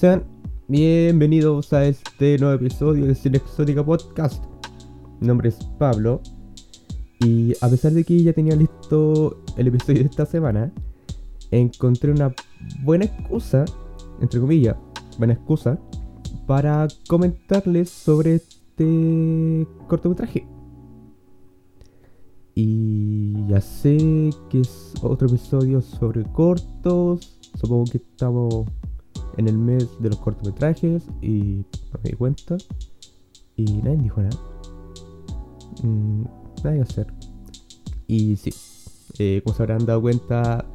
Sean bienvenidos a este nuevo episodio de Cine Exótica Podcast. Mi nombre es Pablo y a pesar de que ya tenía listo el episodio de esta semana, encontré una buena excusa, entre comillas, buena excusa, para comentarles sobre este cortometraje. Y ya sé que es otro episodio sobre cortos. Supongo que estamos en el mes de los cortometrajes y no me di cuenta. Y nadie dijo nada. Mm, nada que hacer. Y sí, eh, como se habrán dado cuenta,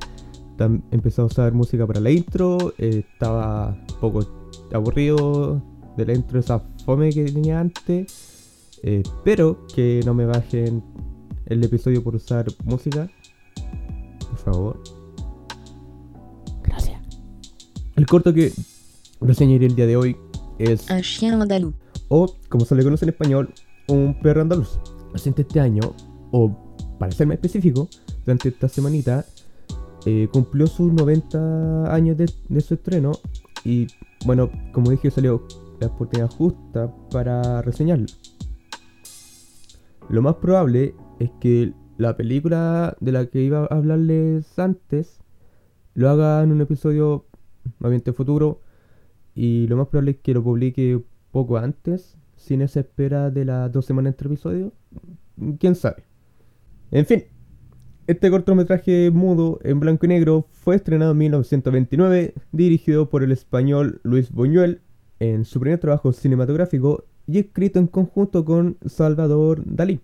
empezó a usar música para la intro. Eh, estaba un poco aburrido de la intro, esa fome que tenía antes. Eh, espero que no me bajen el episodio por usar música. Por favor. El corto que reseñaré el día de hoy es. Un chien andaluz. O, como se le conoce en español, un perro andaluz. Reciente este año, o para ser más específico, durante esta semanita, eh, cumplió sus 90 años de, de, su estreno. Y bueno, como dije, salió la oportunidad justa para reseñarlo. Lo más probable es que la película de la que iba a hablarles antes lo haga en un episodio más futuro y lo más probable es que lo publique poco antes, sin esa espera de las dos semanas entre episodios. Quién sabe. En fin, este cortometraje mudo en blanco y negro fue estrenado en 1929, dirigido por el español Luis Buñuel en su primer trabajo cinematográfico y escrito en conjunto con Salvador Dalí.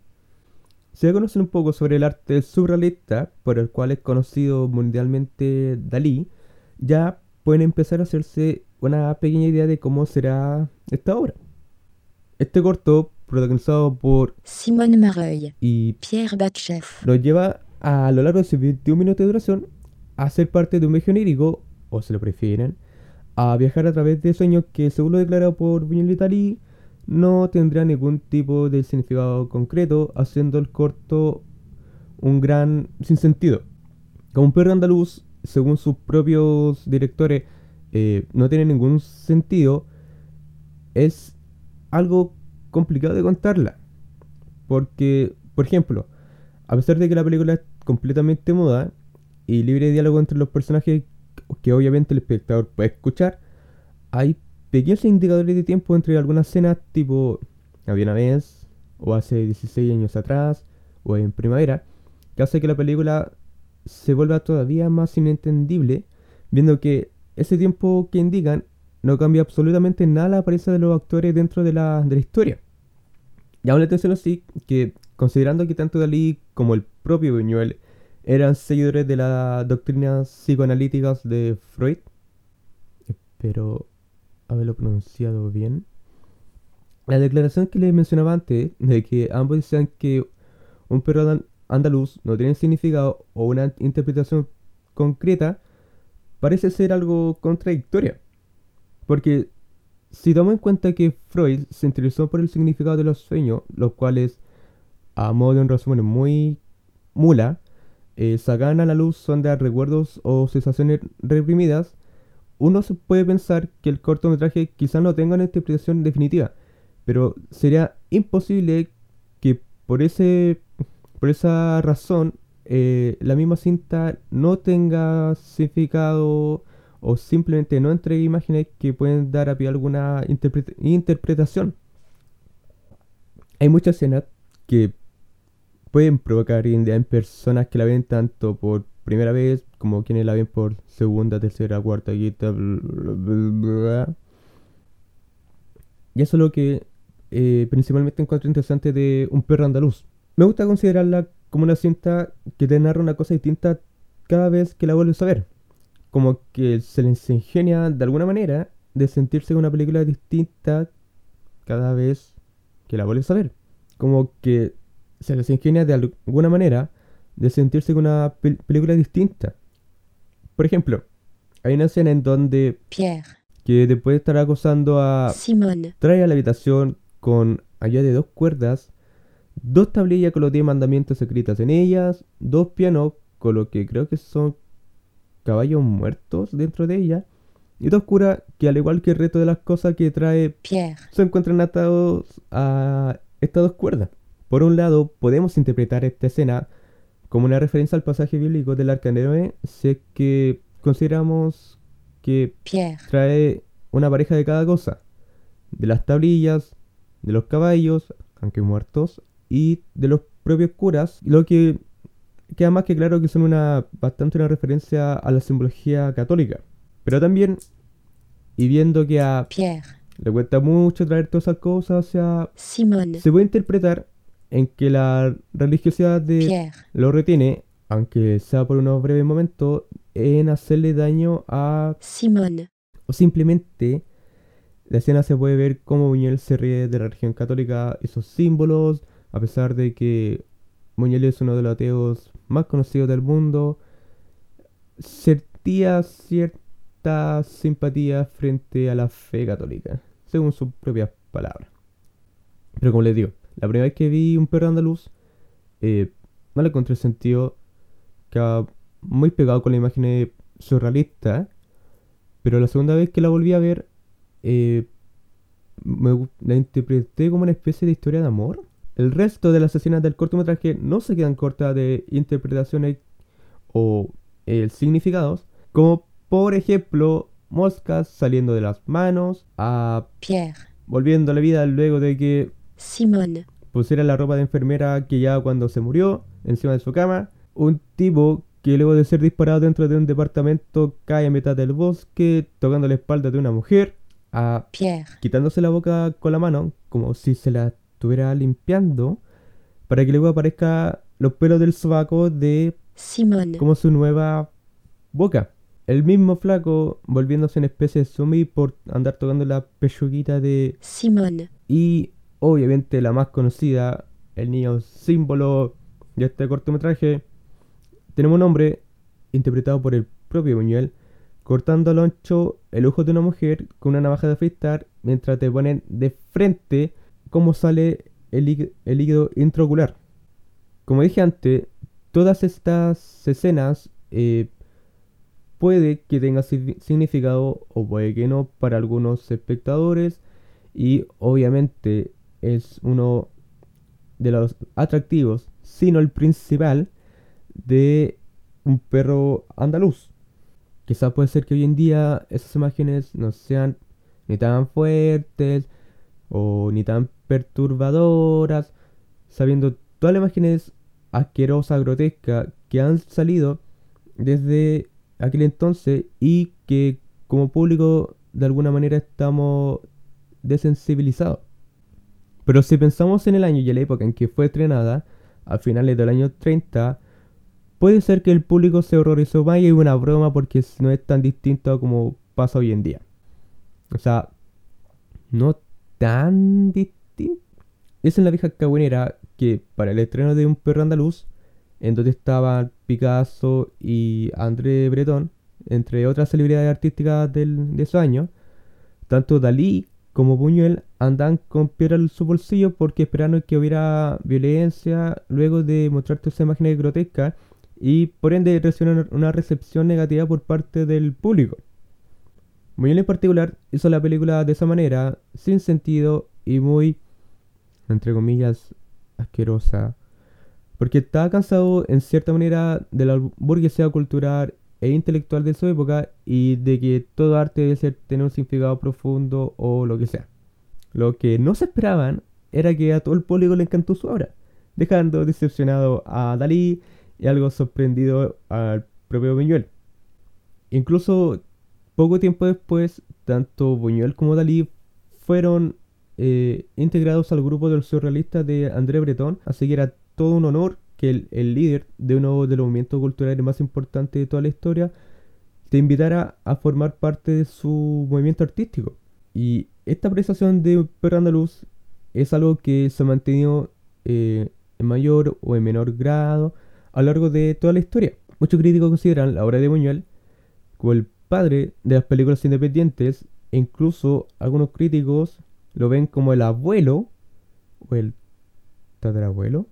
Se conocen un poco sobre el arte surrealista, por el cual es conocido mundialmente Dalí, ya pueden empezar a hacerse una pequeña idea de cómo será esta obra. Este corto, protagonizado por Simone Mareuil y Pierre Batchev, nos lleva a lo largo de sus 21 minutos de duración a ser parte de un viaje onírico, o se lo prefieren, a viajar a través de sueños que, según lo declarado por Buñuel y no tendrá ningún tipo de significado concreto, haciendo el corto un gran sinsentido. Como un perro andaluz, según sus propios directores, eh, no tiene ningún sentido, es algo complicado de contarla. Porque, por ejemplo, a pesar de que la película es completamente muda y libre de diálogo entre los personajes que obviamente el espectador puede escuchar, hay pequeños indicadores de tiempo entre algunas escenas tipo había una vez, o hace 16 años atrás, o en primavera, que hace que la película se vuelva todavía más inentendible, viendo que ese tiempo que indican no cambia absolutamente nada la apariencia de los actores dentro de la, de la historia. Llama la atención así que, considerando que tanto Dalí como el propio Buñuel eran seguidores de las doctrinas psicoanalíticas de Freud, pero haberlo pronunciado bien. La declaración que les mencionaba antes, de que ambos decían que un perro andaluz no tiene significado o una interpretación concreta, parece ser algo contradictoria. Porque si tomamos en cuenta que Freud se interesó por el significado de los sueños, los cuales, a modo de un resumen muy mula, eh, sacan a la luz son de recuerdos o sensaciones reprimidas, uno se puede pensar que el cortometraje quizá no tenga una interpretación definitiva, pero sería imposible que por, ese, por esa razón eh, la misma cinta no tenga significado o simplemente no entregue imágenes que pueden dar a pie alguna interpretación. Hay muchas escenas que pueden provocar idea en personas que la ven tanto por primera vez, como quienes la ven por segunda, tercera, cuarta, quinta, Y eso es lo que eh, principalmente encuentro interesante de Un perro andaluz. Me gusta considerarla como una cinta que te narra una cosa distinta cada vez que la vuelves a ver. Como que se les ingenia de alguna manera de sentirse una película distinta cada vez que la vuelves a ver. Como que se les ingenia de alguna manera de sentirse con una película distinta. Por ejemplo, hay una escena en donde Pierre, que después de estar acosando a Simone, trae a la habitación con allá de dos cuerdas, dos tablillas con los diez mandamientos escritas en ellas, dos pianos con lo que creo que son caballos muertos dentro de ella, y te oscura que al igual que el resto de las cosas que trae Pierre, se encuentran atados a estas dos cuerdas. Por un lado, podemos interpretar esta escena como una referencia al pasaje bíblico del arca Noé, si es que consideramos que Pierre, trae una pareja de cada cosa, de las tablillas, de los caballos, aunque muertos, y de los propios curas, lo que queda más que claro que son una bastante una referencia a la simbología católica. Pero también, y viendo que a Pierre, le cuesta mucho traer todas esas cosas, sea, Simone, se puede interpretar en que la religiosidad de Pierre, lo retiene, aunque sea por unos breves momentos, en hacerle daño a Simone, o simplemente la escena se puede ver cómo Buñuel se ríe de la religión católica, esos símbolos, a pesar de que Buñuel es uno de los ateos más conocidos del mundo, sentía cierta simpatía frente a la fe católica, según sus propias palabras. Pero como les digo, la primera vez que vi un perro andaluz, eh, no le encontré sentido, quedaba muy pegado con la imagen surrealista, pero la segunda vez que la volví a ver, eh, me la interpreté como una especie de historia de amor. El resto de las escenas del cortometraje no se quedan cortas de interpretaciones o eh, significados, como por ejemplo moscas saliendo de las manos, a Pierre, volviendo a la vida luego de que Simone, pusiera la ropa de enfermera que ya cuando se murió encima de su cama, un tipo que luego de ser disparado dentro de un departamento cae a mitad del bosque tocando la espalda de una mujer, a Pierre, quitándose la boca con la mano, como si se la estuviera limpiando, para que luego aparezca los pelos del sobaco de Simone, como su nueva boca. El mismo flaco volviéndose una especie de zombie por andar tocando la pechuguita de... Simone, Y obviamente la más conocida, el niño símbolo de este cortometraje, tenemos un hombre interpretado por el propio Buñuel, cortando al ancho el ojo de una mujer con una navaja de afeitar mientras te ponen de frente cómo sale el, líqui- el líquido intraocular. Como dije antes, todas estas escenas eh, puede que tengan si- significado o puede que no para algunos espectadores y obviamente es uno de los atractivos, sino el principal, de un perro andaluz. Quizás puede ser que hoy en día esas imágenes no sean ni tan fuertes o ni tan perturbadoras, sabiendo todas las imágenes asquerosas, grotescas que han salido desde aquel entonces y que como público de alguna manera estamos desensibilizados. Pero si pensamos en el año y en la época en que fue estrenada, a finales del año 30, puede ser que el público se horrorizó más y hay una broma porque no es tan distinto como pasa hoy en día. O sea, no tan distinto. Es en la vieja cagüenera que para el estreno de Un perro andaluz, en donde estaban Picasso y André Breton, entre otras celebridades artísticas del, de esos años, tanto Dalí como Buñuel andan con piedra en su bolsillo porque esperaron que hubiera violencia luego de mostrar todas esas imágenes grotescas y por ende recibieron una recepción negativa por parte del público. Buñuel en particular hizo la película de esa manera, sin sentido y muy, entre comillas, asquerosa, porque estaba cansado en cierta manera de la burguesía cultural e intelectual de su época y de que todo arte debe ser, tener un significado profundo o lo que sea. Lo que no se esperaban era que a todo el público le encantó su obra, dejando decepcionado a Dalí y algo sorprendido al propio Buñuel. Incluso poco tiempo después, tanto Buñuel como Dalí fueron eh, integrados al grupo de los surrealistas de André Breton, así que era todo un honor que el, líder de uno de los movimientos culturales más importantes de toda la historia te invitara a formar parte de su movimiento artístico. Y esta apreciación de Perro Andaluz es algo que se ha mantenido eh, en mayor o en menor grado a lo largo de toda la historia. Muchos críticos consideran la obra de Buñuel como el padre de las películas independientes e incluso algunos críticos lo ven como el abuelo o el tatarabuelo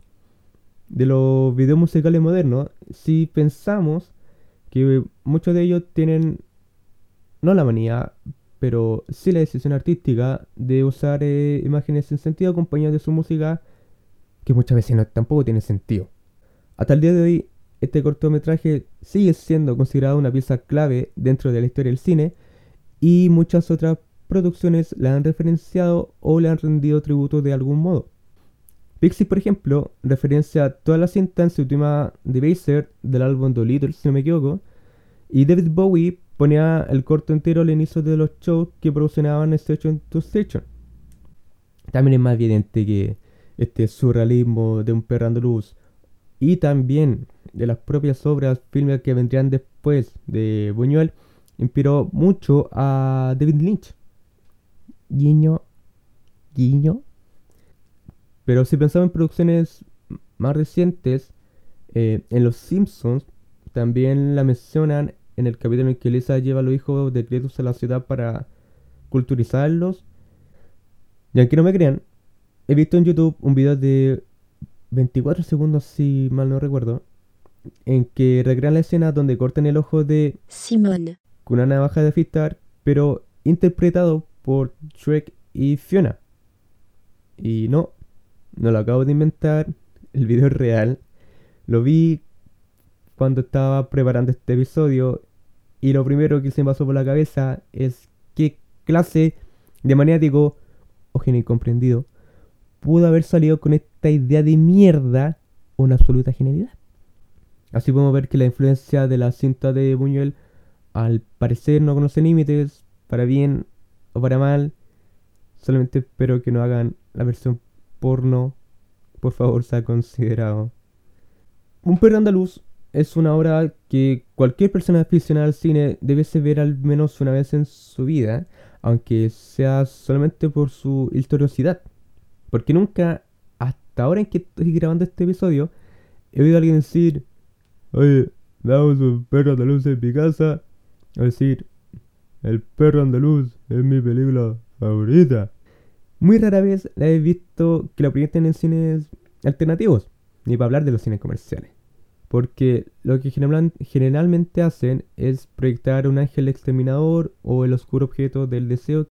de los videos musicales modernos si pensamos que muchos de ellos tienen no la manía, pero sí la decisión artística de usar eh, imágenes sin sentido acompañadas de su música, que muchas veces no, tampoco tiene sentido. Hasta el día de hoy, este cortometraje sigue siendo considerado una pieza clave dentro de la historia del cine y muchas otras producciones la han referenciado o le han rendido tributo de algún modo. Pixie, por ejemplo, referencia toda la cinta en su última The Baser del álbum The Little, si no me equivoco, y David Bowie ponía el corto entero al inicio de los shows que promocionaban Station to Station. También es más evidente que este surrealismo de un perro luz y también de las propias obras filmes que vendrían después de Buñuel inspiró mucho a David Lynch. Guiño, guiño. Pero si pensamos en producciones más recientes, eh, en Los Simpsons también la mencionan en el capítulo en que Lisa lleva a los hijos de Cletus a la ciudad para culturizarlos. Y aunque no me crean, he visto en YouTube un video de 24 segundos, si mal no recuerdo, en que recrean la escena donde cortan el ojo de Simone, con una navaja de afeitar, pero interpretado por Shrek y Fiona. Y no, no lo acabo de inventar, el video es real. Lo vi cuando estaba preparando este episodio y lo primero que se me pasó por la cabeza es qué clase de maniático o genio incomprendido pudo haber salido con esta idea de mierda una absoluta genialidad. Así podemos ver que la influencia de la cinta de Buñuel al parecer no conoce límites, para bien o para mal. Solamente espero que no hagan la versión porno. Por favor, sea considerado. Un perro andaluz es una obra que cualquier persona aficionada al cine debe ver al menos una vez en su vida, aunque sea solamente por su historiosidad. Porque nunca, hasta ahora en que estoy grabando este episodio, he oído a alguien decir, oye, damos un perro andaluz en mi casa. O decir, el perro andaluz es mi película favorita. Muy rara vez la he visto que la proyecten en cines alternativos, ni para hablar de los cines comerciales. Porque lo que generalmente hacen es proyectar un ángel exterminador o el oscuro objeto del deseo.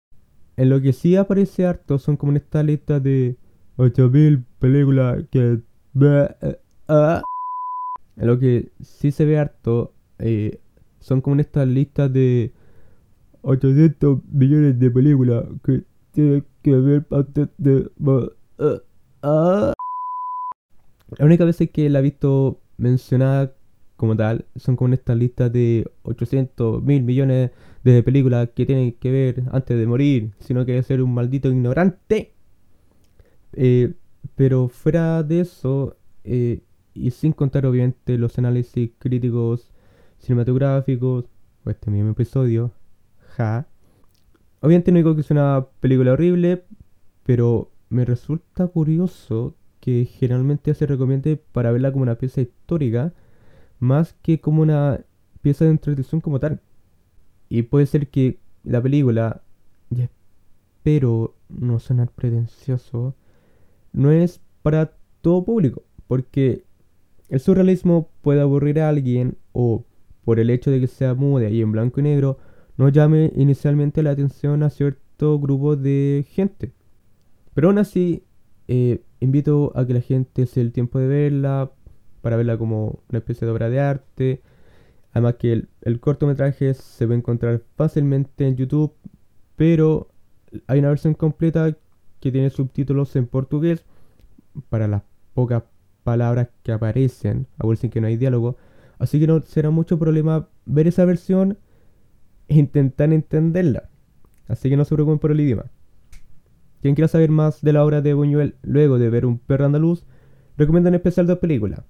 En lo que sí aparece harto son como en esta lista de 8000 películas que... Eh, ah. En lo que sí se ve harto eh, son como en estas listas de 800 millones de películas que tienen que ver antes de... Uh, uh. La única vez que la he visto mencionada como tal son como en estas listas de 800 mil millones de películas que tienen que ver antes de morir, sino que ser un maldito ignorante. Eh, pero fuera de eso, eh, y sin contar obviamente los análisis críticos cinematográficos, este mismo episodio, Obviamente no digo que es una película horrible, pero me resulta curioso que generalmente se recomiende para verla como una pieza histórica, más que como una pieza de entretención como tal. Y puede ser que la película, y espero no sonar pretencioso, no es para todo público, porque el surrealismo puede aburrir a alguien o por el hecho de que sea muda y en blanco y negro, no llame inicialmente la atención a cierto grupo de gente. Pero aún así, eh, invito a que la gente se dé el tiempo de verla, para verla como una especie de obra de arte. Además que el, el cortometraje se puede encontrar fácilmente en YouTube, pero hay una versión completa que tiene subtítulos en portugués para las pocas palabras que aparecen, aún sin que no hay diálogo. Así que no será mucho problema ver esa versión intentar entenderla. Así que no se preocupen por el idioma. Quien quiera saber más de la obra de Buñuel luego de ver un perro andaluz, recomiendo en especial dos películas.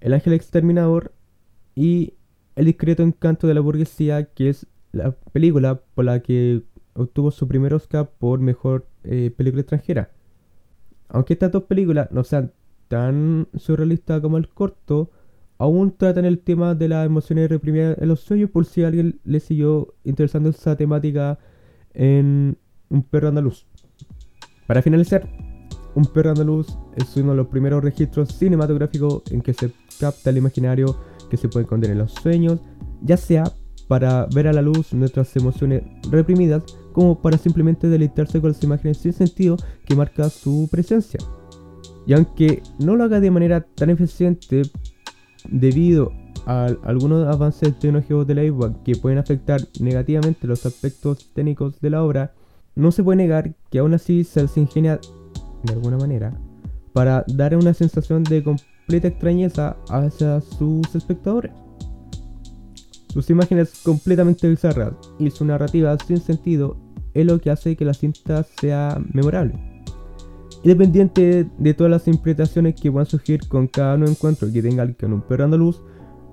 El ángel exterminador y El discreto encanto de la burguesía, que es la película por la que obtuvo su primer Oscar por mejor eh, película extranjera. Aunque estas dos películas no sean tan surrealistas como el corto, aún tratan el tema de las emociones reprimidas en los sueños por si a alguien le siguió interesando esa temática en Un perro andaluz. Para finalizar, Un perro andaluz es uno de los primeros registros cinematográficos en que se capta el imaginario que se puede esconder en los sueños, ya sea para ver a la luz nuestras emociones reprimidas como para simplemente deleitarse con las imágenes sin sentido que marca su presencia. Y aunque no lo haga de manera tan eficiente debido a algunos avances tecnológicos de la época que pueden afectar negativamente los aspectos técnicos de la obra, no se puede negar que aún así se les ingenia de alguna manera para dar una sensación de completa extrañeza hacia sus espectadores. Sus imágenes completamente bizarras y su narrativa sin sentido es lo que hace que la cinta sea memorable. Independiente de todas las interpretaciones que puedan surgir con cada nuevo encuentro que tenga con un perro andaluz,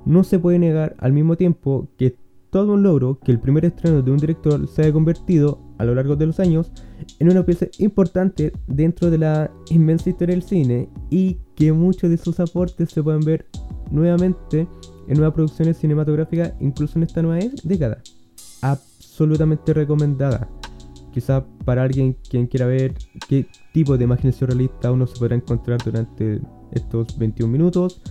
no se puede negar al mismo tiempo que todo un logro que el primer estreno de un director se haya convertido a lo largo de los años en una pieza importante dentro de la inmensa historia del cine y que muchos de sus aportes se pueden ver nuevamente en nuevas producciones cinematográficas, incluso en esta nueva década. Absolutamente recomendada. Quizá para alguien quien quiera ver qué tipo de imaginación realista uno se podrá encontrar durante estos 21 minutos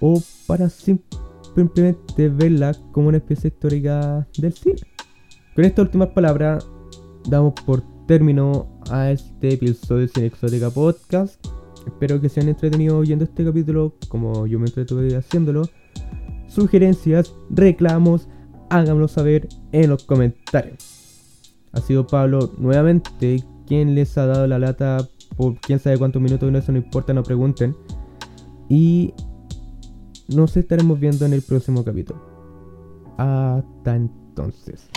o para simplemente verla como una especie histórica del cine. Con estas últimas palabras damos por término a este episodio de Cine Exótica Podcast. Espero que se hayan entretenido oyendo este capítulo como yo me entretuve haciéndolo. Sugerencias, reclamos, háganlo saber en los comentarios. Ha sido Pablo nuevamente quien les ha dado la lata por quién sabe cuántos minutos, no, eso no importa, no pregunten. Y nos estaremos viendo en el próximo capítulo. Hasta entonces.